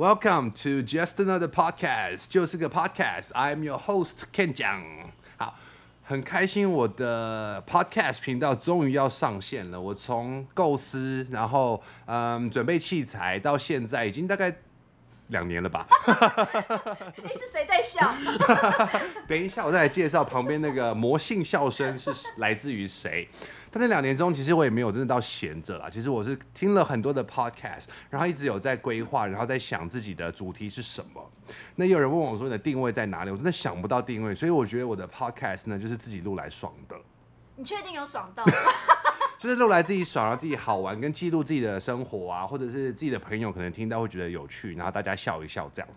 Welcome to Just Another Podcast，就是个 Podcast。I'm your host kenjang。好，很开心我的 Podcast 频道终于要上线了。我从构思，然后嗯准备器材，到现在已经大概两年了吧。你 是谁在笑？等一下，我再来介绍旁边那个魔性笑声是 来自于谁。但这两年中，其实我也没有真的到闲着啦。其实我是听了很多的 podcast，然后一直有在规划，然后在想自己的主题是什么。那有人问我说，你的定位在哪里？我真的想不到定位，所以我觉得我的 podcast 呢，就是自己录来爽的。你确定有爽到？就是录来自己爽，然后自己好玩，跟记录自己的生活啊，或者是自己的朋友可能听到会觉得有趣，然后大家笑一笑这样。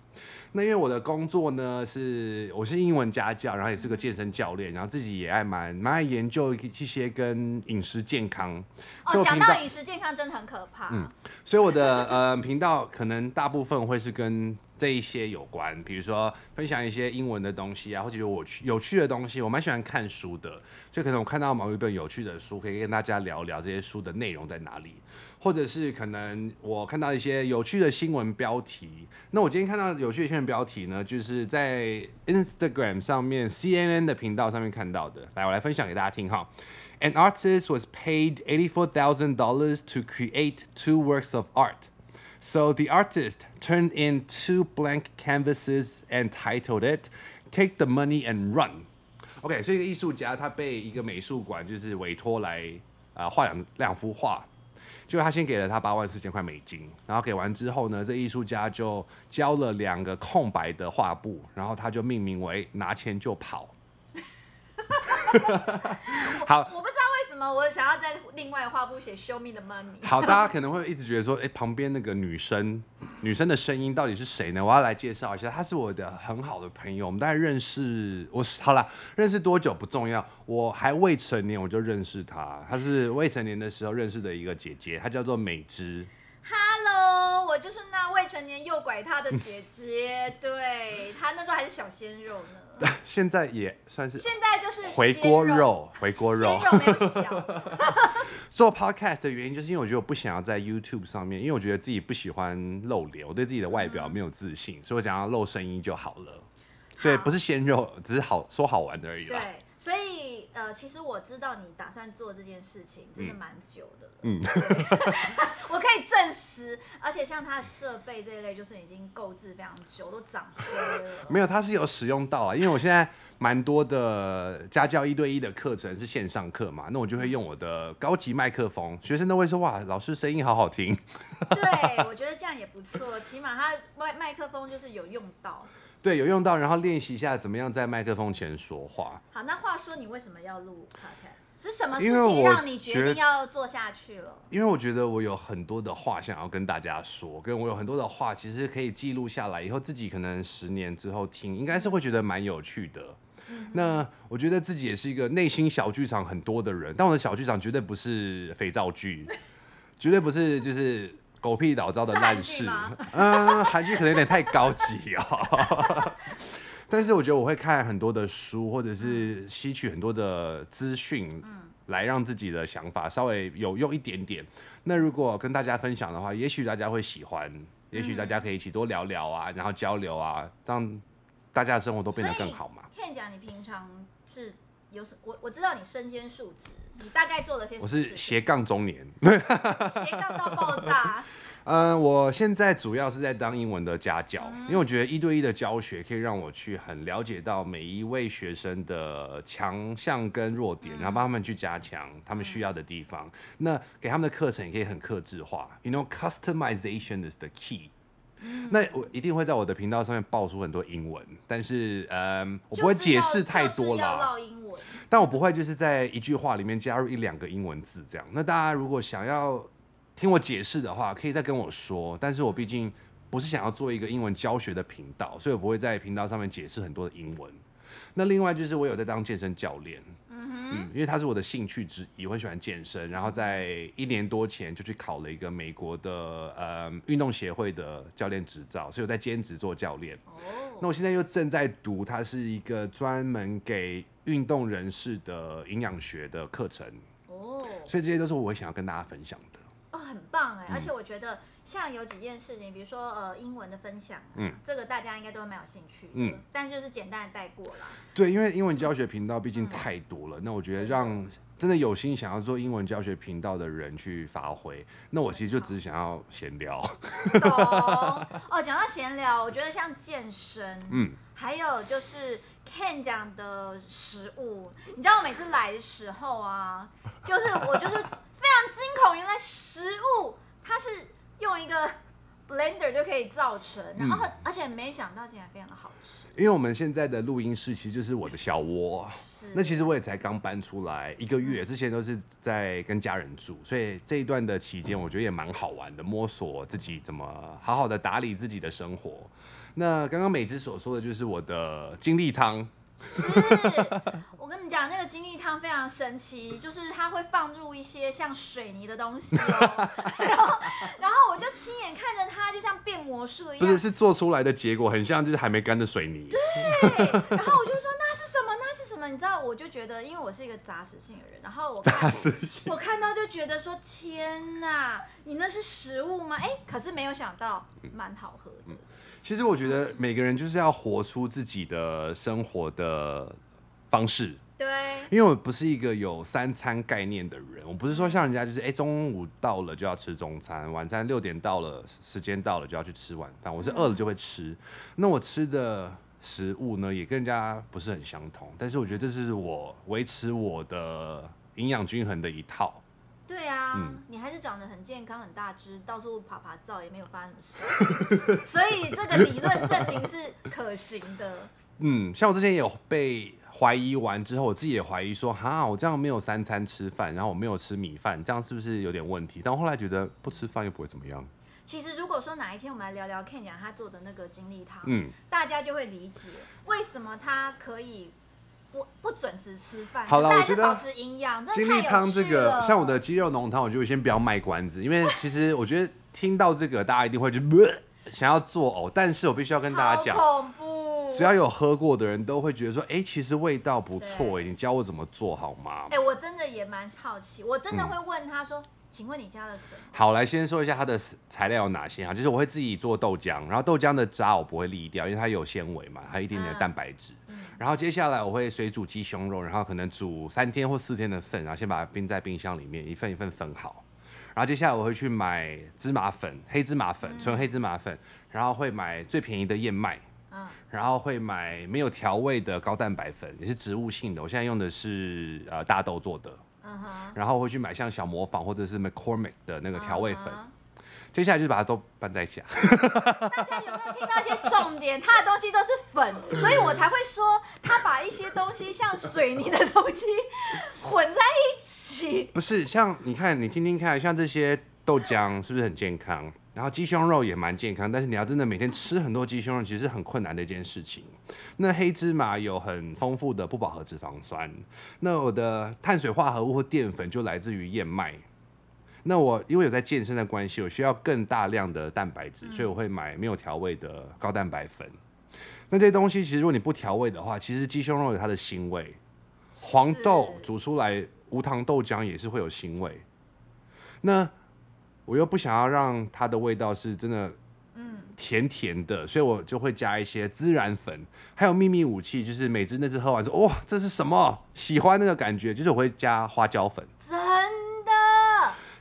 那因为我的工作呢是我是英文家教，然后也是个健身教练，然后自己也爱蛮蛮爱研究一些跟饮食健康。哦，讲到饮食健康真的很可怕。嗯，所以我的呃频道可能大部分会是跟。这一些有关，比如说分享一些英文的东西啊，或者有我趣有趣的东西，我蛮喜欢看书的，所以可能我看到某一本有趣的书，可以跟大家聊聊这些书的内容在哪里，或者是可能我看到一些有趣的新闻标题。那我今天看到有趣的新闻标题呢，就是在 Instagram 上面 CNN 的频道上面看到的，来，我来分享给大家听哈。An artist was paid eighty-four thousand dollars to create two works of art. So the artist turned in two blank canvases and titled it "Take the money and run." OK，所以一个艺术家他被一个美术馆就是委托来啊画两两幅画，就他先给了他八万四千块美金，然后给完之后呢，这艺术家就交了两个空白的画布，然后他就命名为拿钱就跑。好。我想要在另外画布写 “Show me the money”。好，大家可能会一直觉得说，哎、欸，旁边那个女生，女生的声音到底是谁呢？我要来介绍一下，她是我的很好的朋友，我们大概认识，我好了，认识多久不重要，我还未成年我就认识她，她是未成年的时候认识的一个姐姐，她叫做美芝。Hello，我就是那未成年诱拐她的姐姐，对，她那时候还是小鲜肉呢。现在也算是，现在就是回锅肉，回锅肉。肉没有小。做 podcast 的原因就是因为我觉得我不想要在 YouTube 上面，因为我觉得自己不喜欢露脸，我对自己的外表没有自信，嗯、所以我想要露声音就好了。所以不是鲜肉，只是好说好玩的而已啦。对。呃，其实我知道你打算做这件事情，真的蛮久的了。嗯，我可以证实，而且像它的设备这一类，就是已经购置非常久，都长灰了。没有，它是有使用到啊，因为我现在蛮多的家教一对一的课程是线上课嘛，那我就会用我的高级麦克风，学生都会说哇，老师声音好好听。对，我觉得这样也不错，起码它麦麦克风就是有用到。对，有用到，然后练习一下怎么样在麦克风前说话。好，那话说你为什么要录 podcast？是什么事情让你决定要做下去了？因为我觉得我有很多的话想要跟大家说，跟我有很多的话其实可以记录下来，以后自己可能十年之后听，应该是会觉得蛮有趣的。嗯、那我觉得自己也是一个内心小剧场很多的人，但我的小剧场绝对不是肥皂剧，绝对不是就是。狗屁倒灶的烂事，嗯，韩剧可能有点太高级哦。但是我觉得我会看很多的书，或者是吸取很多的资讯，来让自己的想法稍微有用一点点。那如果跟大家分享的话，也许大家会喜欢，也许大家可以一起多聊聊啊，然后交流啊，让大家的生活都变得更好嘛。Ken 讲，你平常是有什？我我知道你身兼数职。你大概做了些什么？我是斜杠中年，斜杠到爆炸。嗯，我现在主要是在当英文的家教，嗯、因为我觉得一对一的教学可以让我去很了解到每一位学生的强项跟弱点，嗯、然后帮他们去加强他们需要的地方。嗯、那给他们的课程也可以很克制化，You know, customization is the key。嗯、那我一定会在我的频道上面爆出很多英文，但是嗯，我不会解释太多啦。但我不会就是在一句话里面加入一两个英文字这样。那大家如果想要听我解释的话，可以再跟我说。但是我毕竟不是想要做一个英文教学的频道，所以我不会在频道上面解释很多的英文。那另外就是我有在当健身教练，嗯，因为它是我的兴趣之一，我很喜欢健身。然后在一年多前就去考了一个美国的呃运动协会的教练执照，所以我在兼职做教练。哦，那我现在又正在读，它是一个专门给运动人士的营养学的课程哦，所以这些都是我想要跟大家分享的。很很棒哎，而且我觉得像有几件事情，比如说呃英文的分享，嗯，这个大家应该都蛮有兴趣的，嗯，但就是简单的带过了。对，因为英文教学频道毕竟太多了，那我觉得让真的有心想要做英文教学频道的人去发挥，那我其实就只是想要闲聊。懂哦，讲到闲聊，我觉得像健身，嗯，还有就是。Ken 讲的食物，你知道我每次来的时候啊，就是我就是非常惊恐，原来食物它是用一个 blender 就可以造成，然后而且没想到竟然非常的好吃。因为我们现在的录音室其实就是我的小窝，那其实我也才刚搬出来一个月，之前都是在跟家人住，所以这一段的期间我觉得也蛮好玩的，摸索自己怎么好好的打理自己的生活。那刚刚美姿所说的就是我的精力汤。是，我跟你们讲，那个精力汤非常神奇，就是它会放入一些像水泥的东西哦，然后，然后我就亲眼看着它，就像变魔术一样。不是，是做出来的结果很像就是还没干的水泥。对，然后我就说那是什么？那是什么？你知道，我就觉得，因为我是一个杂食性的人，然后我看，我看到就觉得说天哪，你那是食物吗？哎，可是没有想到，蛮好喝的。嗯其实我觉得每个人就是要活出自己的生活的方式。对，因为我不是一个有三餐概念的人，我不是说像人家就是哎中午到了就要吃中餐，晚餐六点到了时间到了就要去吃晚饭，我是饿了就会吃。那我吃的食物呢也跟人家不是很相同，但是我觉得这是我维持我的营养均衡的一套。对啊，嗯、你还是长得很健康、很大只，到处爬爬照也没有发生什么事，所以这个理论证明是可行的。嗯，像我之前也有被怀疑完之后，我自己也怀疑说，哈，我这样没有三餐吃饭，然后我没有吃米饭，这样是不是有点问题？但我后来觉得不吃饭又不会怎么样。其实如果说哪一天我们来聊聊 Ken 讲他做的那个精力汤，嗯，大家就会理解为什么他可以。不不准时吃饭，好了，我觉得保持营养。精力汤这个，像我的鸡肉浓汤，我就先不要卖关子，因为其实我觉得听到这个，大家一定会就想要作呕。但是我必须要跟大家讲，恐怖，只要有喝过的人都会觉得说，哎、欸，其实味道不错，你教我怎么做好吗？哎、欸，我真的也蛮好奇，我真的会问他说。嗯请问你加了什么？好，来先说一下它的材料有哪些啊？就是我会自己做豆浆，然后豆浆的渣我不会沥掉，因为它有纤维嘛，还有一点点的蛋白质。嗯、然后接下来我会水煮鸡胸肉，然后可能煮三天或四天的份，然后先把它冰在冰箱里面，一份一份分好。然后接下来我会去买芝麻粉，黑芝麻粉，纯黑芝麻粉，然后会买最便宜的燕麦，嗯，然后会买没有调味的高蛋白粉，也是植物性的。我现在用的是呃大豆做的。Uh. 然后会去买像小磨坊或者是 McCormick 的那个调味粉，uh. 接下来就是把它都拌在一起。大家有没有听到一些重点？它的东西都是粉，所以我才会说他把一些东西像水泥的东西混在一起。不是，像你看，你听听看，像这些豆浆是不是很健康？然后鸡胸肉也蛮健康，但是你要真的每天吃很多鸡胸肉，其实是很困难的一件事情。那黑芝麻有很丰富的不饱和脂肪酸，那我的碳水化合物或淀粉就来自于燕麦。那我因为有在健身的关系，我需要更大量的蛋白质，所以我会买没有调味的高蛋白粉。那这些东西其实如果你不调味的话，其实鸡胸肉有它的腥味，黄豆煮出来无糖豆浆也是会有腥味。那我又不想要让它的味道是真的，嗯甜甜的，所以我就会加一些孜然粉，还有秘密武器，就是每只那只喝完说，哇，这是什么？喜欢那个感觉，就是我会加花椒粉。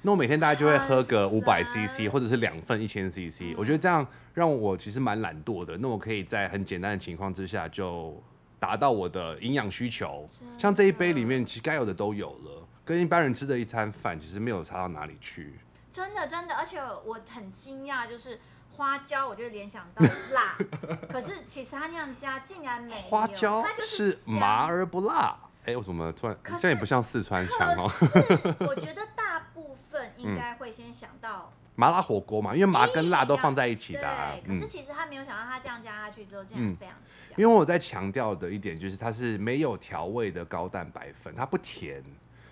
那我每天大概就会喝个五百 CC，或者是两份一千 CC。嗯、我觉得这样让我其实蛮懒惰的，那我可以在很简单的情况之下就达到我的营养需求。像这一杯里面，其实该有的都有了，跟一般人吃的一餐饭其实没有差到哪里去。真的真的，而且我很惊讶，就是花椒，我就联想到辣，可是其实它那样加竟然没有。花椒是麻而不辣，哎，我怎么突然这样也不像四川腔哦？我觉得先想到麻辣火锅嘛，因为麻跟辣都放在一起的。对，可是其实他没有想到他这样加下去之后，竟然非常香。因为我在强调的一点就是它是没有调味的高蛋白粉，它不甜。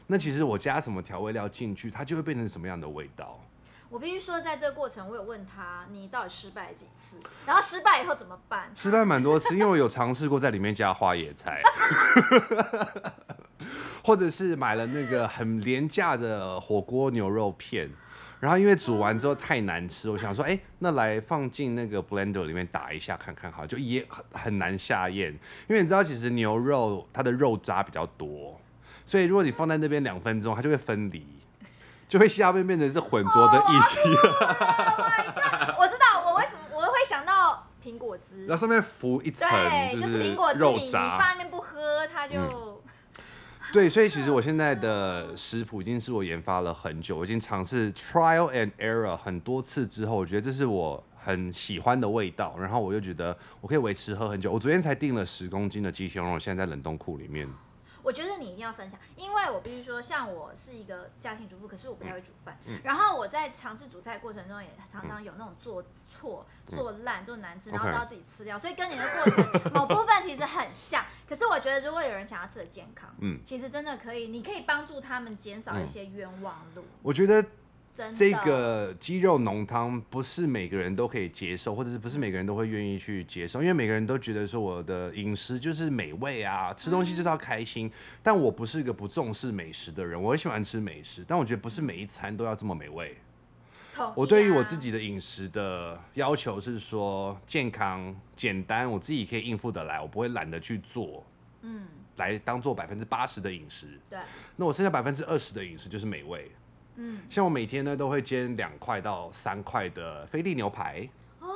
那其实我加什么调味料进去，它就会变成什么样的味道？我必须说，在这个过程，我有问他，你到底失败了几次？然后失败以后怎么办？失败蛮多次，因为我有尝试过在里面加花椰菜，或者是买了那个很廉价的火锅牛肉片，然后因为煮完之后太难吃，我想说，哎，那来放进那个 blender 里面打一下看看好，就也很很难下咽。因为你知道，其实牛肉它的肉渣比较多，所以如果你放在那边两分钟，它就会分离，就会下面变成是浑浊的液体。我知道，我为什么我会想到苹果汁，然后上面浮一层就是苹果汁肉渣，你放那边不喝，它就。嗯对，所以其实我现在的食谱已经是我研发了很久，我已经尝试 trial and error 很多次之后，我觉得这是我很喜欢的味道，然后我就觉得我可以维持喝很久。我昨天才订了十公斤的鸡胸肉，现在在冷冻库里面。我觉得你一定要分享，因为我必须说，像我是一个家庭主妇，可是我不太会煮饭。嗯、然后我在尝试煮菜过程中，也常常有那种做错、嗯、做烂、做难吃，然后都要自己吃掉。所以跟你的过程某部分其实很像。可是我觉得，如果有人想要吃的健康，嗯，其实真的可以，你可以帮助他们减少一些冤枉路。我觉得。这个鸡肉浓汤不是每个人都可以接受，或者是不是每个人都会愿意去接受，因为每个人都觉得说我的饮食就是美味啊，吃东西就是要开心。嗯、但我不是一个不重视美食的人，我很喜欢吃美食，但我觉得不是每一餐都要这么美味。啊、我对于我自己的饮食的要求是说健康、简单，我自己可以应付得来，我不会懒得去做，嗯，来当做百分之八十的饮食。对，那我剩下百分之二十的饮食就是美味。嗯，像我每天呢都会煎两块到三块的菲力牛排哦，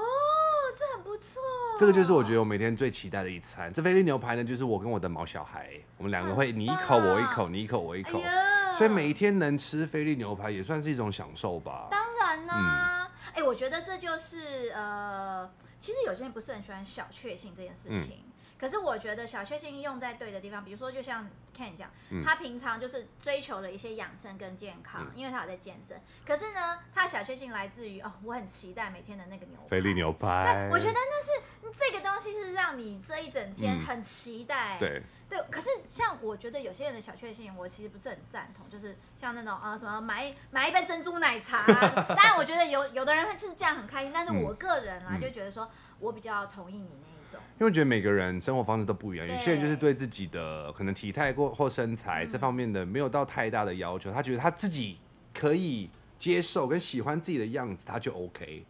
这很不错。这个就是我觉得我每天最期待的一餐。这菲力牛排呢，就是我跟我的毛小孩，我们两个会你一口我一口，你一口我一口，哎、所以每一天能吃菲力牛排也算是一种享受吧。当然啦、啊，哎、嗯欸，我觉得这就是呃，其实有些人不是很喜欢小确幸这件事情。嗯可是我觉得小确幸用在对的地方，比如说就像 Ken 讲，嗯、他平常就是追求了一些养生跟健康，嗯、因为他有在健身。可是呢，他的小确幸来自于哦，我很期待每天的那个牛排。菲力牛排。对，我觉得那是这个东西是让你这一整天很期待。嗯、对。对，可是像我觉得有些人的小确幸，我其实不是很赞同，就是像那种啊什么买买一杯珍珠奶茶。当然，我觉得有有的人就是这样很开心，但是我个人啊、嗯、就觉得说我比较同意你那。因为我觉得每个人生活方式都不一样，有些人就是对自己的可能体态或或身材这方面的没有到太大的要求，他觉得他自己可以接受跟喜欢自己的样子，他就 OK。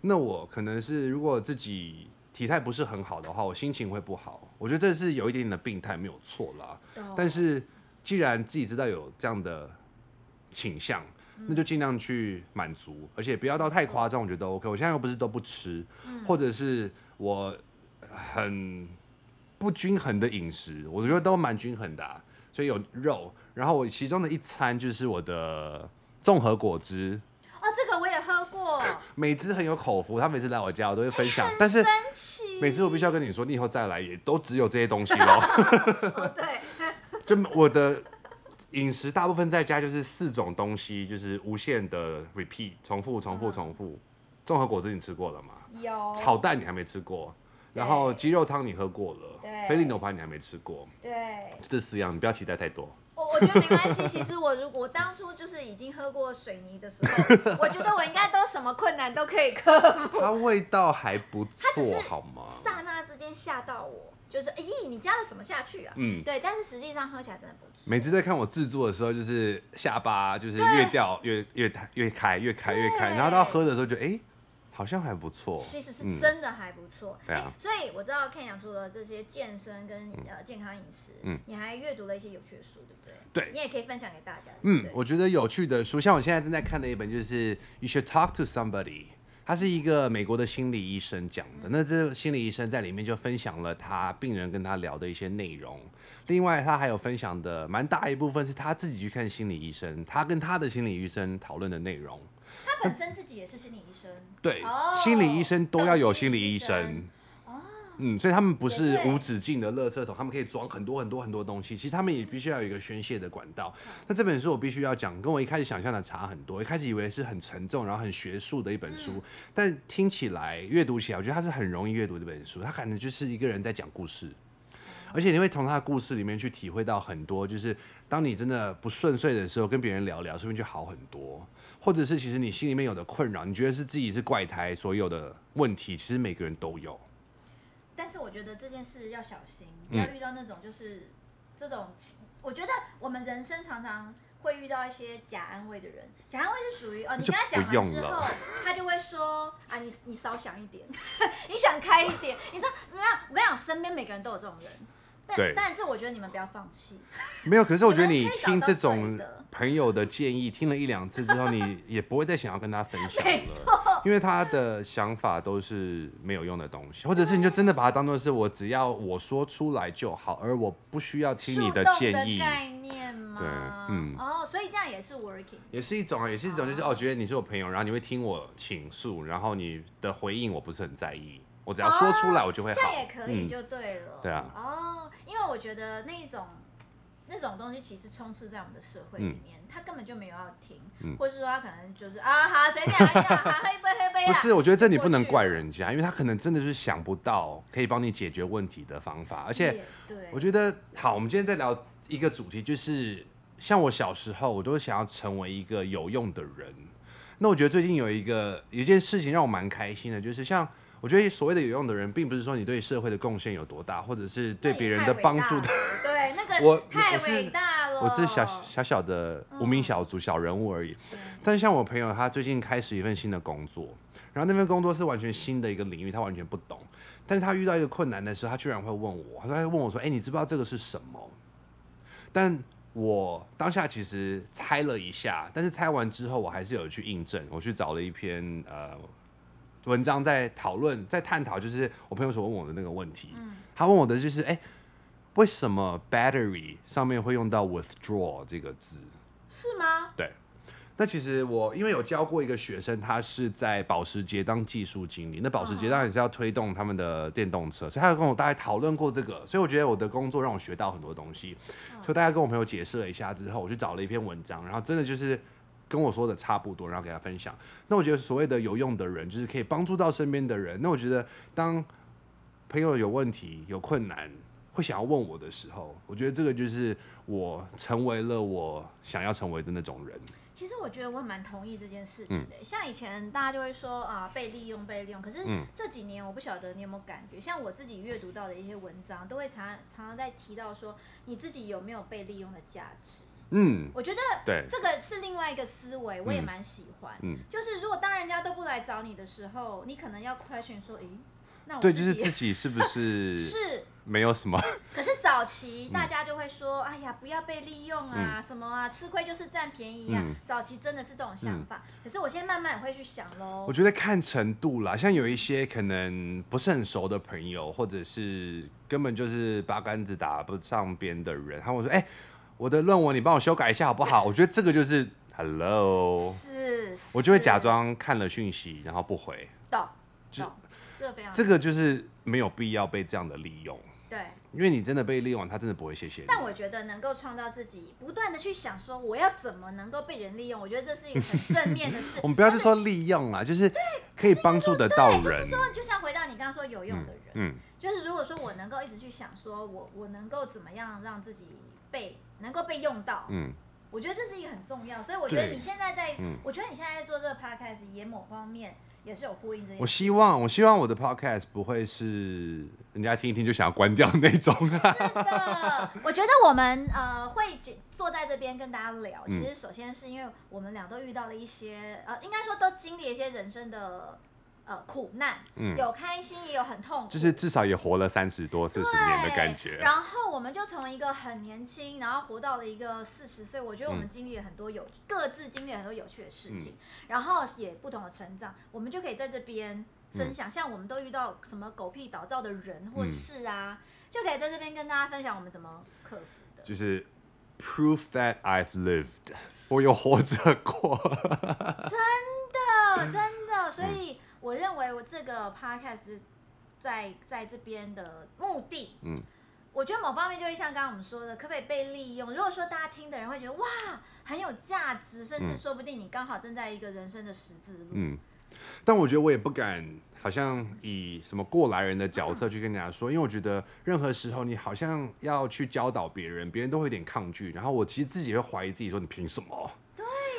那我可能是如果自己体态不是很好的话，我心情会不好。我觉得这是有一点点的病态，没有错啦。但是既然自己知道有这样的倾向，那就尽量去满足，而且不要到太夸张，我觉得 OK。我现在又不是都不吃，或者是我。很不均衡的饮食，我觉得都蛮均衡的啊，所以有肉，然后我其中的一餐就是我的综合果汁。哦，这个我也喝过。美姿很有口福，他每次来我家我都会分享，但是每次我必须要跟你说，你以后再来也都只有这些东西喽。哦，对。就我的饮食大部分在家就是四种东西，就是无限的 repeat，重复、重复、重复。综合果汁你吃过了吗？有。炒蛋你还没吃过。然后鸡肉汤你喝过了，对，菲力牛排你还没吃过，对，这四样你不要期待太多。我我觉得没关系，其实我如果我当初就是已经喝过水泥的时候，我觉得我应该都什么困难都可以克服。它味道还不错，好吗？刹那之间吓到我，就是咦，你加了什么下去啊？嗯，对，但是实际上喝起来真的不错。每次在看我制作的时候，就是下巴就是越掉越越越开越开越开，然后到喝的时候就哎。好像还不错，其实是真的还不错。对啊，所以我知道 Ken 讲除了这些健身跟呃健康饮食，嗯，你还阅读了一些有趣的书，对不对？对，你也可以分享给大家。嗯，我觉得有趣的书，像我现在正在看的一本，就是《You Should Talk to Somebody》，他是一个美国的心理医生讲的。那这心理医生在里面就分享了他病人跟他聊的一些内容。另外，他还有分享的蛮大一部分是他自己去看心理医生，他跟他的心理医生讨论的内容。他本身自己也是心理医生，对，心理医生都要有心理医生，嗯，所以他们不是无止境的垃圾桶，他们可以装很多很多很多东西。其实他们也必须要有一个宣泄的管道。那这本书我必须要讲，跟我一开始想象的差很多。一开始以为是很沉重，然后很学术的一本书，但听起来、阅读起来，我觉得它是很容易阅读的一本书。它可能就是一个人在讲故事。而且你会从他的故事里面去体会到很多，就是当你真的不顺遂的时候，跟别人聊聊，说不定就好很多。或者是其实你心里面有的困扰，你觉得是自己是怪胎，所有的问题其实每个人都有。但是我觉得这件事要小心，不要遇到那种就是这种。我觉得我们人生常常会遇到一些假安慰的人。假安慰是属于哦，你跟他讲完之后，他就会说啊，你你少想一点，你想开一点。你知道，你看我跟你讲，身边每个人都有这种人。但但是我觉得你们不要放弃。没有，可是我觉得你听这种朋友的建议，听了一两次之后，你也不会再想要跟他分享 了。没错。因为他的想法都是没有用的东西，或者是你就真的把它当做是我只要我说出来就好，而我不需要听你的建议。概念吗？对，嗯。哦，所以这样也是 working。也是一种啊，也是一种，就是哦，觉得你是我朋友，然后你会听我倾诉，然后你的回应我不是很在意。我只要说出来，我就会好。这样也可以，就对了。对啊。哦，因为我觉得那种那种东西其实充斥在我们的社会里面，他根本就没有要听，或者是说他可能就是啊，好随便来讲，喝一杯喝一杯。不是，我觉得这你不能怪人家，因为他可能真的是想不到可以帮你解决问题的方法，而且，我觉得好，我们今天在聊一个主题，就是像我小时候，我都想要成为一个有用的人。那我觉得最近有一个有一件事情让我蛮开心的，就是像。我觉得所谓的有用的人，并不是说你对社会的贡献有多大，或者是对别人的帮助的。对，那个我太伟大了。我是小小小的无名小卒、小人物而已。嗯、但是像我朋友，他最近开始一份新的工作，然后那份工作是完全新的一个领域，他完全不懂。但是他遇到一个困难的时候，他居然会问我，他说问我说：“哎，你知不知道这个是什么？”但我当下其实猜了一下，但是猜完之后，我还是有去印证，我去找了一篇呃。文章在讨论，在探讨，就是我朋友所问我的那个问题。嗯、他问我的就是，哎、欸，为什么 battery 上面会用到 withdraw 这个字？是吗？对。那其实我因为有教过一个学生，他是在保时捷当技术经理。那保时捷当然也是要推动他们的电动车，所以他有跟我大概讨论过这个。所以我觉得我的工作让我学到很多东西。所以大家跟我朋友解释了一下之后，我去找了一篇文章，然后真的就是。跟我说的差不多，然后给他分享。那我觉得所谓的有用的人，就是可以帮助到身边的人。那我觉得，当朋友有问题、有困难，会想要问我的时候，我觉得这个就是我成为了我想要成为的那种人。其实我觉得我蛮同意这件事情的。嗯、像以前大家就会说啊，被利用、被利用。可是这几年，我不晓得你有没有感觉，像我自己阅读到的一些文章，都会常常常在提到说，你自己有没有被利用的价值。嗯，我觉得对这个是另外一个思维，我也蛮喜欢。嗯，就是如果当人家都不来找你的时候，你可能要 question 说，诶，那我对，就是自己是不是 是没有什么？可是早期大家就会说，哎呀，不要被利用啊，什么啊，吃亏就是占便宜啊。早期真的是这种想法，可是我现在慢慢也会去想喽。我觉得看程度啦，像有一些可能不是很熟的朋友，或者是根本就是八竿子打不上边的人，他们说，哎。我的论文你帮我修改一下好不好？我觉得这个就是 hello，是，我就会假装看了讯息然后不回，懂，就这非常，这个就是没有必要被这样的利用，对，因为你真的被利用，他真的不会谢谢你。但我觉得能够创造自己，不断的去想说我要怎么能够被人利用，我觉得这是一个很正面的事。我们不要是说利用啦，就是可以帮助得到人。就是说，就像回到你刚刚说有用的人，嗯，就是如果说我能够一直去想说我我能够怎么样让自己被。能够被用到，嗯，我觉得这是一个很重要，所以我觉得你现在在，嗯、我觉得你现在在做这个 podcast 也某方面也是有呼应这些。我希望，我希望我的 podcast 不会是人家听一听就想要关掉那种。是的，我觉得我们呃会坐在这边跟大家聊，其实首先是因为我们俩都遇到了一些呃，应该说都经历了一些人生的。呃，苦难，嗯，有开心，也有很痛苦，就是至少也活了三十多、四十年的感觉。然后我们就从一个很年轻，然后活到了一个四十岁。我觉得我们经历了很多有、嗯、各自经历了很多有趣的事情，嗯、然后也不同的成长。我们就可以在这边分享，嗯、像我们都遇到什么狗屁倒灶的人或事啊，嗯、就可以在这边跟大家分享我们怎么克服的。就是 proof that I've lived，我有活着过。真的，真的，所以。嗯我认为我这个 podcast 在在这边的目的，嗯，我觉得某方面就会像刚刚我们说的，可不可以被利用？如果说大家听的人会觉得哇很有价值，甚至说不定你刚好正在一个人生的十字路，嗯。但我觉得我也不敢，好像以什么过来人的角色去跟人家说，嗯，因为我觉得任何时候你好像要去教导别人，别人都会有点抗拒，然后我其实自己也会怀疑自己，说你凭什么？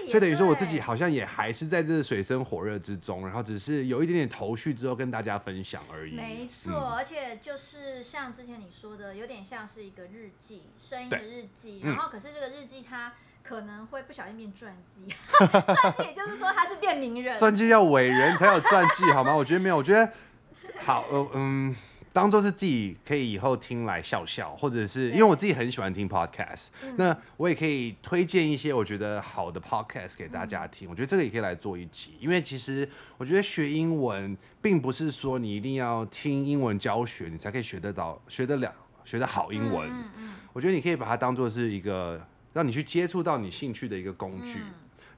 所以等于说我自己好像也还是在这水深火热之中，然后只是有一点点头绪之后跟大家分享而已。没错，嗯、而且就是像之前你说的，有点像是一个日记，声音的日记。然后可是这个日记它可能会不小心变传记。传记也就是说他是变名人。传记要伟人才有传记好吗？我觉得没有，我觉得好，呃，嗯。当做是自己可以以后听来笑笑，或者是因为我自己很喜欢听 podcast，嗯，那我也可以推荐一些我觉得好的 podcast 给大家听。嗯。我觉得这个也可以来做一集，因为其实我觉得学英文并不是说你一定要听英文教学你才可以学得到、学得了、学得好英文。我觉得你可以把它当做是一个让你去接触到你兴趣的一个工具。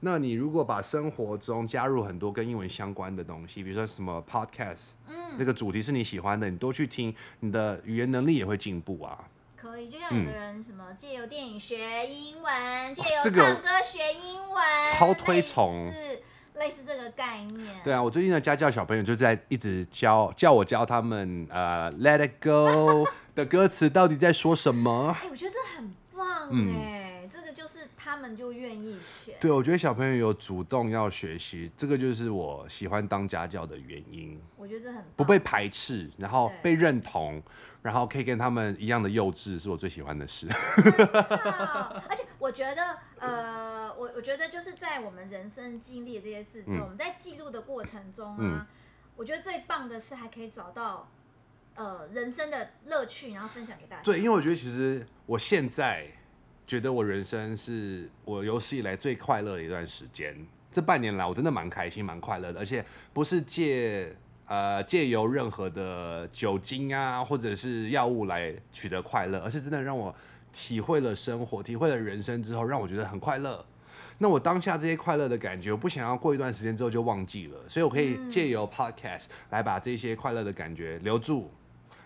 嗯那你如果把生活中加入很多跟英文相关的东西，比如说什么 podcast，嗯，这个主题是你喜欢的，你多去听，你的语言能力也会进步啊。可以，就像有的人什么借由电影学英文，借由唱歌学英文，哦，超推崇，类似类似这个概念。对啊，我最近的家教小朋友就在一直教叫我教他们呃 Let It Go 的歌词到底在说什么。哎，我觉得这很棒哎。嗯他们就愿意学。对，我觉得小朋友有主动要学习，这个就是我喜欢当家教的原因。我觉得这很不被排斥，然后被认同，然后可以跟他们一样的幼稚，是我最喜欢的事。而且我觉得，呃，我我觉得就是在我们人生经历这些事之后，嗯，我们在记录的过程中啊，嗯，我觉得最棒的是还可以找到呃人生的乐趣，然后分享给大家。对，因为我觉得其实我现在。觉得我人生是我有史以来最快乐的一段时间。这半年来，我真的蛮开心、蛮快乐的，而且不是借呃借由任何的酒精啊，或者是药物来取得快乐，而是真的让我体会了生活、体会了人生之后，让我觉得很快乐。那我当下这些快乐的感觉，我不想要过一段时间之后就忘记了，所以我可以借由 podcast 来把这些快乐的感觉留住。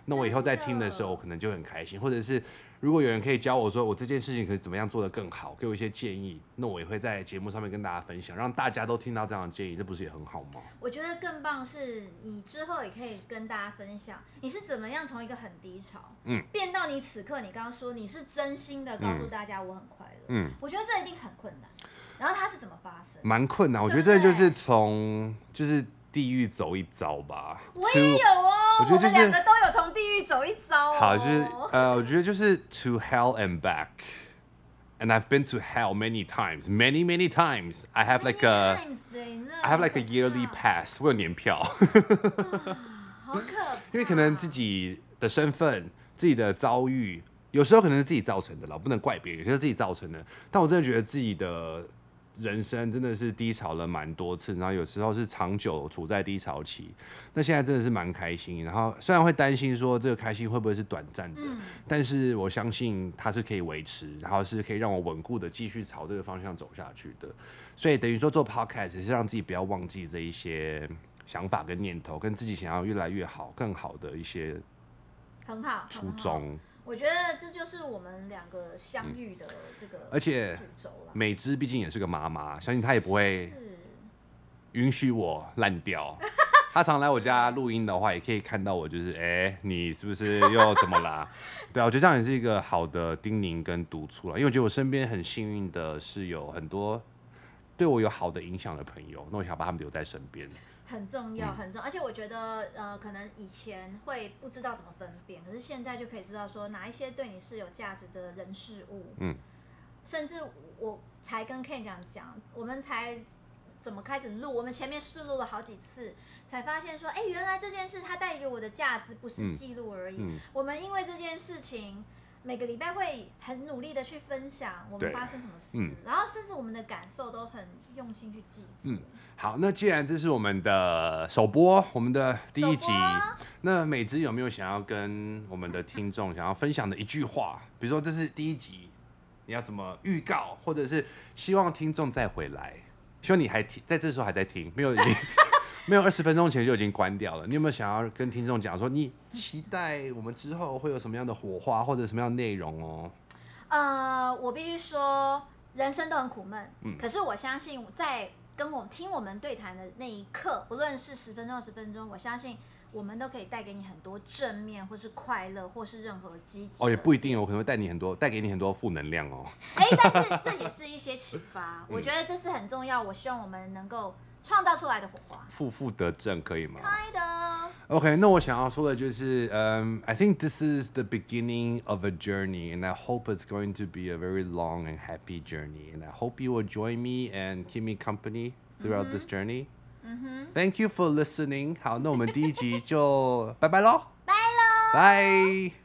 那我以后在听的时候，我可能就很开心，或者是。如果有人可以教我说我这件事情可以怎么样做得更好，给我一些建议，那我也会在节目上面跟大家分享，让大家都听到这样的建议，这不是也很好吗？我觉得更棒是你之后也可以跟大家分享，你是怎么样从一个很低潮，嗯，变到你此刻你刚刚说你是真心的告诉大家我很快乐，嗯，我觉得这一定很困难。然后它是怎么发生？蛮困难，我觉得这就是从就是。地狱走一遭吧，我也有哦。我觉得就是两个都有从地狱走一遭哦。好，就是呃，我觉得就是 to hell and back，and I've been to hell many times, many many times. I have like a I have like a yearly pass，我有年票。好可怕。因为可能自己的身份、自己的遭遇，有时候可能是自己造成的了，不能怪别人，有些是自己造成的。但我真的觉得自己的。人生真的是低潮了蛮多次，然后有时候是长久处在低潮期。那现在真的是蛮开心，然后虽然会担心说这个开心会不会是短暂的，嗯，但是我相信它是可以维持，然后是可以让我稳固的继续朝这个方向走下去的。所以等于说做 podcast 也是让自己不要忘记这一些想法跟念头，跟自己想要越来越好、更好的一些很好初衷。我觉得这就是我们两个相遇的这个，而且美芝毕竟也是个妈妈，相信她也不会允许我烂掉。她常来我家录音的话，也可以看到我，就是哎、欸，你是不是又怎么啦？对啊，我觉得这样也是一个好的叮咛跟督促了，因为我觉得我身边很幸运的是有很多对我有好的影响的朋友，那我想把他们留在身边。很重要，很重要，而且我觉得，呃，可能以前会不知道怎么分辨，可是现在就可以知道说哪一些对你是有价值的人事物。嗯，甚至我才跟 Ken 讲讲，我们才怎么开始录，我们前面试录了好几次，才发现说，哎，原来这件事它带给我的价值不是记录而已。嗯，我们因为这件事情。每个礼拜会很努力的去分享我们发生什么事，嗯，然后甚至我们的感受都很用心去记住。嗯，好，那既然这是我们的首播，我们的第一集，那美芝有没有想要跟我们的听众想要分享的一句话？比如说这是第一集，你要怎么预告，或者是希望听众再回来？希望你还听，在这时候还在听，没有已经。没有二十分钟前就已经关掉了。你有没有想要跟听众讲说，你期待我们之后会有什么样的火花或者什么样的内容哦？呃，我必须说，人生都很苦闷。嗯。可是我相信，在跟我听我们对谈的那一刻，不论是十分钟、二十分钟，我相信我们都可以带给你很多正面，或是快乐，或是任何积极。哦，也不一定哦，我可能会带你很多，带给你很多负能量哦。哎，但是这也是一些启发。我觉得这是很重要。我希望我们能够。创造出来的火花，负负得正可以吗？开的。 OK，那我想要说的就是，嗯、um,，I think this is the beginning of a journey, and I hope it's going to be a very long and happy journey. And I hope you will join me and keep me company throughout this journey. 嗯哼。Thank you for listening. 好，那我们第一集就拜拜喽。拜喽。拜。